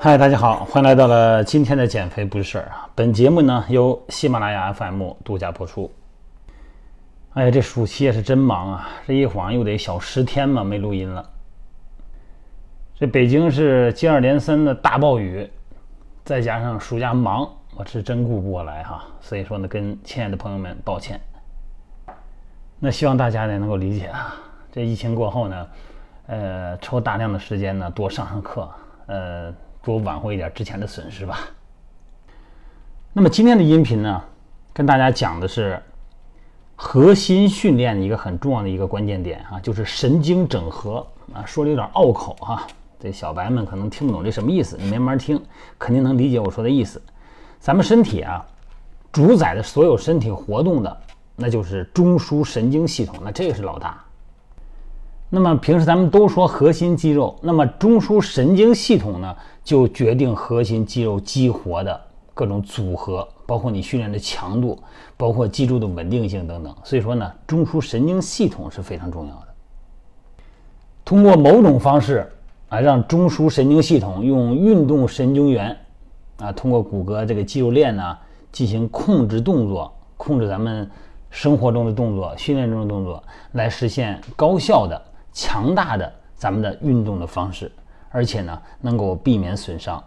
嗨，大家好，欢迎来到了今天的减肥不是事儿啊！本节目呢由喜马拉雅 FM 独家播出。哎呀，这暑期也是真忙啊！这一晃又得小十天嘛，没录音了。这北京是接二连三的大暴雨，再加上暑假忙，我是真顾不过来哈。所以说呢，跟亲爱的朋友们抱歉。那希望大家呢能够理解啊。这疫情过后呢，呃，抽大量的时间呢多上上课，呃。多挽回一点之前的损失吧。那么今天的音频呢，跟大家讲的是核心训练的一个很重要的一个关键点啊，就是神经整合啊。说的有点拗口哈，这小白们可能听不懂这什么意思，你慢慢听，肯定能理解我说的意思。咱们身体啊，主宰的所有身体活动的，那就是中枢神经系统，那这个是老大。那么平时咱们都说核心肌肉，那么中枢神经系统呢，就决定核心肌肉激活的各种组合，包括你训练的强度，包括肌肉的稳定性等等。所以说呢，中枢神经系统是非常重要的。通过某种方式啊，让中枢神经系统用运动神经元啊，通过骨骼这个肌肉链呢，进行控制动作，控制咱们生活中的动作、训练中的动作，来实现高效的。强大的咱们的运动的方式，而且呢能够避免损伤。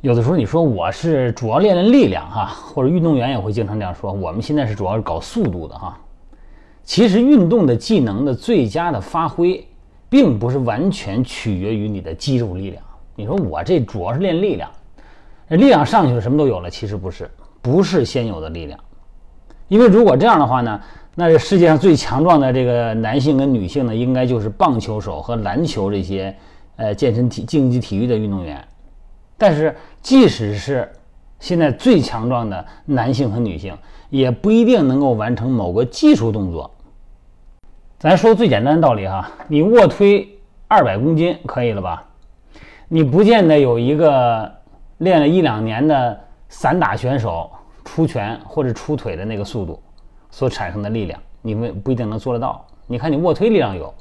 有的时候你说我是主要练练力量哈，或者运动员也会经常这样说。我们现在是主要是搞速度的哈。其实运动的技能的最佳的发挥，并不是完全取决于你的肌肉力量。你说我这主要是练力量，力量上去了什么都有了，其实不是，不是先有的力量。因为如果这样的话呢？那这世界上最强壮的这个男性跟女性呢，应该就是棒球手和篮球这些，呃，健身体竞技体育的运动员。但是，即使是现在最强壮的男性和女性，也不一定能够完成某个技术动作。咱说最简单的道理哈，你卧推二百公斤可以了吧？你不见得有一个练了一两年的散打选手出拳或者出腿的那个速度。所产生的力量，你们不一定能做得到。你看，你卧推力量有，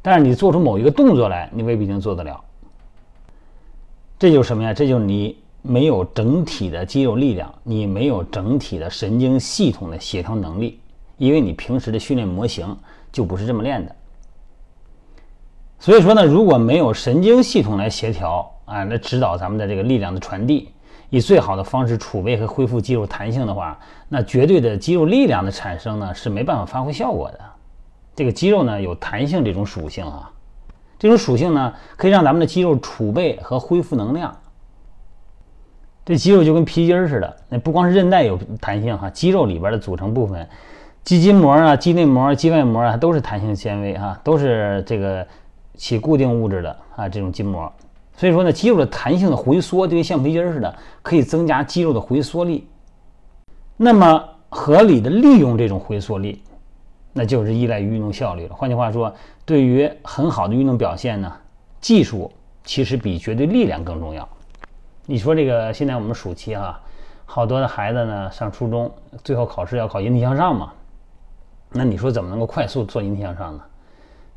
但是你做出某一个动作来，你未必能做得了。这就是什么呀？这就是你没有整体的肌肉力量，你没有整体的神经系统的协调能力，因为你平时的训练模型就不是这么练的。所以说呢，如果没有神经系统来协调啊，来指导咱们的这个力量的传递。以最好的方式储备和恢复肌肉弹性的话，那绝对的肌肉力量的产生呢是没办法发挥效果的。这个肌肉呢有弹性这种属性啊，这种属性呢可以让咱们的肌肉储备和恢复能量。这肌肉就跟皮筋儿似的，那不光是韧带有弹性哈，肌肉里边的组成部分，肌筋膜啊、肌内膜、肌外膜啊都是弹性纤维哈，都是这个起固定物质的啊这种筋膜。所以说呢，肌肉的弹性的回缩就跟橡皮筋似的，可以增加肌肉的回缩力。那么合理的利用这种回缩力，那就是依赖于运动效率了。换句话说，对于很好的运动表现呢，技术其实比绝对力量更重要。你说这个现在我们暑期哈，好多的孩子呢上初中，最后考试要考引体向上嘛，那你说怎么能够快速做引体向上呢？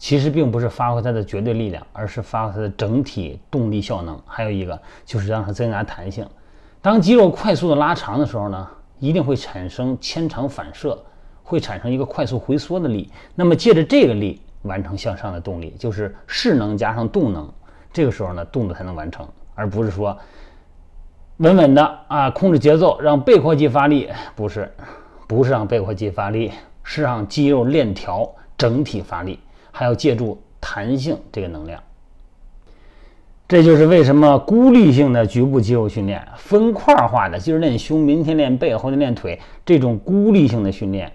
其实并不是发挥它的绝对力量，而是发挥它的整体动力效能。还有一个就是让它增加弹性。当肌肉快速的拉长的时候呢，一定会产生牵长反射，会产生一个快速回缩的力。那么借着这个力完成向上的动力，就是势能加上动能。这个时候呢，动作才能完成，而不是说稳稳的啊控制节奏让背阔肌发力。不是，不是让背阔肌发力，是让肌肉链条整体发力。还要借助弹性这个能量，这就是为什么孤立性的局部肌肉训练、分块化的今儿练胸、明天练背、后天练腿这种孤立性的训练，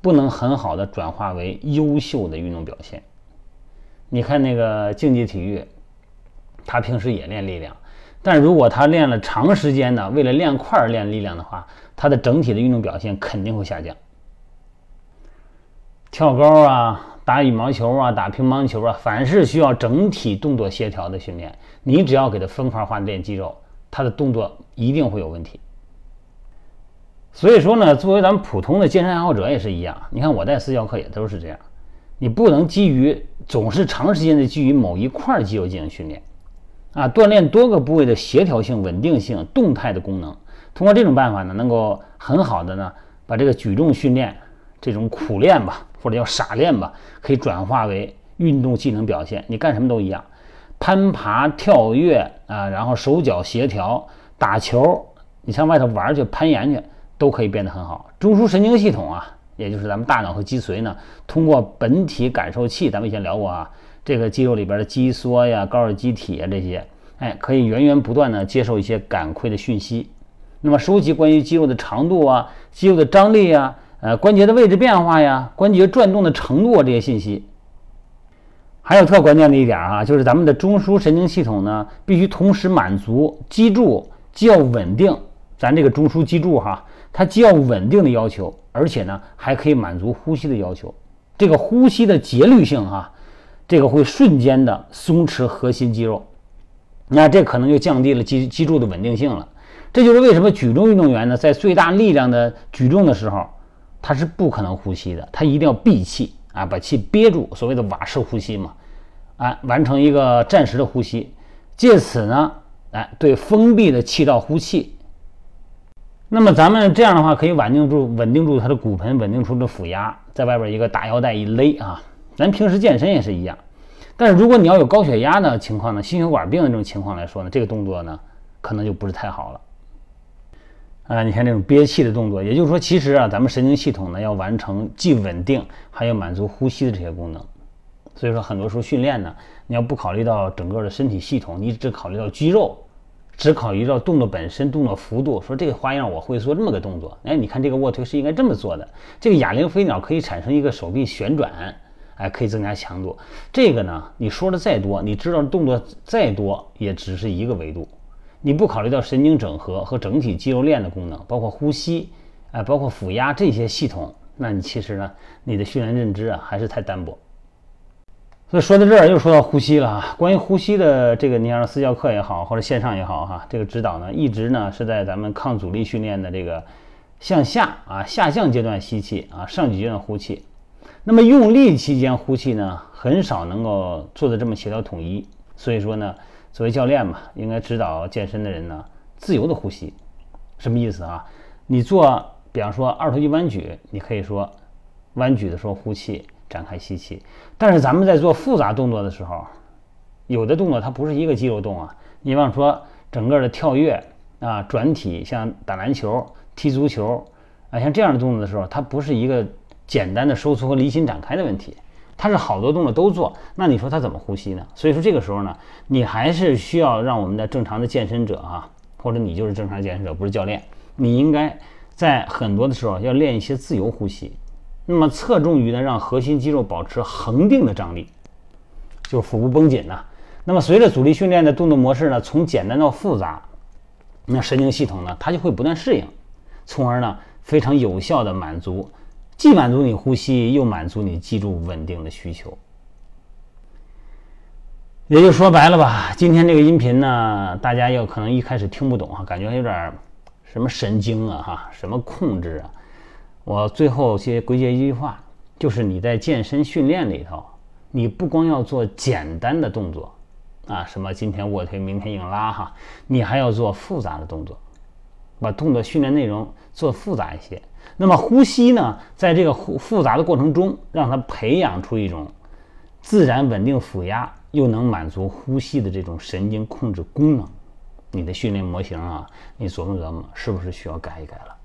不能很好的转化为优秀的运动表现。你看那个竞技体育，他平时也练力量，但如果他练了长时间的为了练块练力量的话，他的整体的运动表现肯定会下降。跳高啊！打羽毛球啊，打乒乓球啊，凡是需要整体动作协调的训练，你只要给他分块化练肌肉，他的动作一定会有问题。所以说呢，作为咱们普通的健身爱好者也是一样。你看我带私教课也都是这样，你不能基于总是长时间的基于某一块肌肉进行训练，啊，锻炼多个部位的协调性、稳定性、动态的功能。通过这种办法呢，能够很好的呢，把这个举重训练这种苦练吧，或者叫傻练吧，可以转化为运动技能表现。你干什么都一样，攀爬、跳跃啊，然后手脚协调、打球，你上外头玩去、攀岩去，都可以变得很好。中枢神经系统啊，也就是咱们大脑和脊髓呢，通过本体感受器，咱们以前聊过啊。这个肌肉里边的肌梭呀、高尔基体啊这些，哎，可以源源不断的接受一些感馈的讯息，那么收集关于肌肉的长度啊、肌肉的张力啊、呃关节的位置变化呀、关节转动的程度啊这些信息。还有特关键的一点啊，就是咱们的中枢神经系统呢，必须同时满足脊柱既要稳定，咱这个中枢脊柱哈，它既要稳定的要求，而且呢还可以满足呼吸的要求。这个呼吸的节律性哈。这个会瞬间的松弛核心肌肉，那这可能就降低了脊脊柱的稳定性了。这就是为什么举重运动员呢，在最大力量的举重的时候，他是不可能呼吸的，他一定要闭气啊，把气憋住，所谓的瓦式呼吸嘛，啊，完成一个暂时的呼吸，借此呢，哎，对封闭的气道呼气。那么咱们这样的话，可以稳定住稳定住他的骨盆，稳定出这腹压，在外边一个大腰带一勒啊。咱平时健身也是一样，但是如果你要有高血压的情况呢，心血管病的这种情况来说呢，这个动作呢可能就不是太好了。啊，你看这种憋气的动作，也就是说，其实啊，咱们神经系统呢要完成既稳定还要满足呼吸的这些功能。所以说，很多时候训练呢，你要不考虑到整个的身体系统，你只考虑到肌肉，只考虑到动作本身、动作幅度，说这个花样我会做这么个动作，哎，你看这个卧推是应该这么做的，这个哑铃飞鸟可以产生一个手臂旋转。哎，可以增加强度。这个呢，你说的再多，你知道动作再多，也只是一个维度。你不考虑到神经整合和整体肌肉链的功能，包括呼吸，哎，包括腹压这些系统，那你其实呢，你的训练认知啊，还是太单薄。所以说到这儿，又说到呼吸了啊。关于呼吸的这个，你像私教课也好，或者线上也好哈，这个指导呢，一直呢是在咱们抗阻力训练的这个向下啊下降阶段吸气啊，上举阶段呼气。那么用力期间呼气呢，很少能够做的这么协调统一。所以说呢，作为教练嘛，应该指导健身的人呢，自由的呼吸。什么意思啊？你做，比方说二头肌弯举，你可以说弯举的时候呼气，展开吸气。但是咱们在做复杂动作的时候，有的动作它不是一个肌肉动啊。你比方说整个的跳跃啊、转体，像打篮球、踢足球啊，像这样的动作的时候，它不是一个。简单的收缩和离心展开的问题，它是好多动作都做，那你说他怎么呼吸呢？所以说这个时候呢，你还是需要让我们的正常的健身者啊，或者你就是正常健身者，不是教练，你应该在很多的时候要练一些自由呼吸，那么侧重于呢让核心肌肉保持恒定的张力，就是腹部绷紧呐。那么随着阻力训练的动作模式呢，从简单到复杂，那神经系统呢它就会不断适应，从而呢非常有效的满足。既满足你呼吸，又满足你脊柱稳定的需求。也就说白了吧，今天这个音频呢，大家要可能一开始听不懂哈，感觉有点什么神经啊哈，什么控制啊。我最后先归结一句话，就是你在健身训练里头，你不光要做简单的动作啊，什么今天卧推，明天硬拉哈，你还要做复杂的动作，把动作训练内容做复杂一些。那么呼吸呢，在这个复复杂的过程中，让它培养出一种自然稳定腹压，又能满足呼吸的这种神经控制功能。你的训练模型啊，你琢磨琢磨，是不是需要改一改了？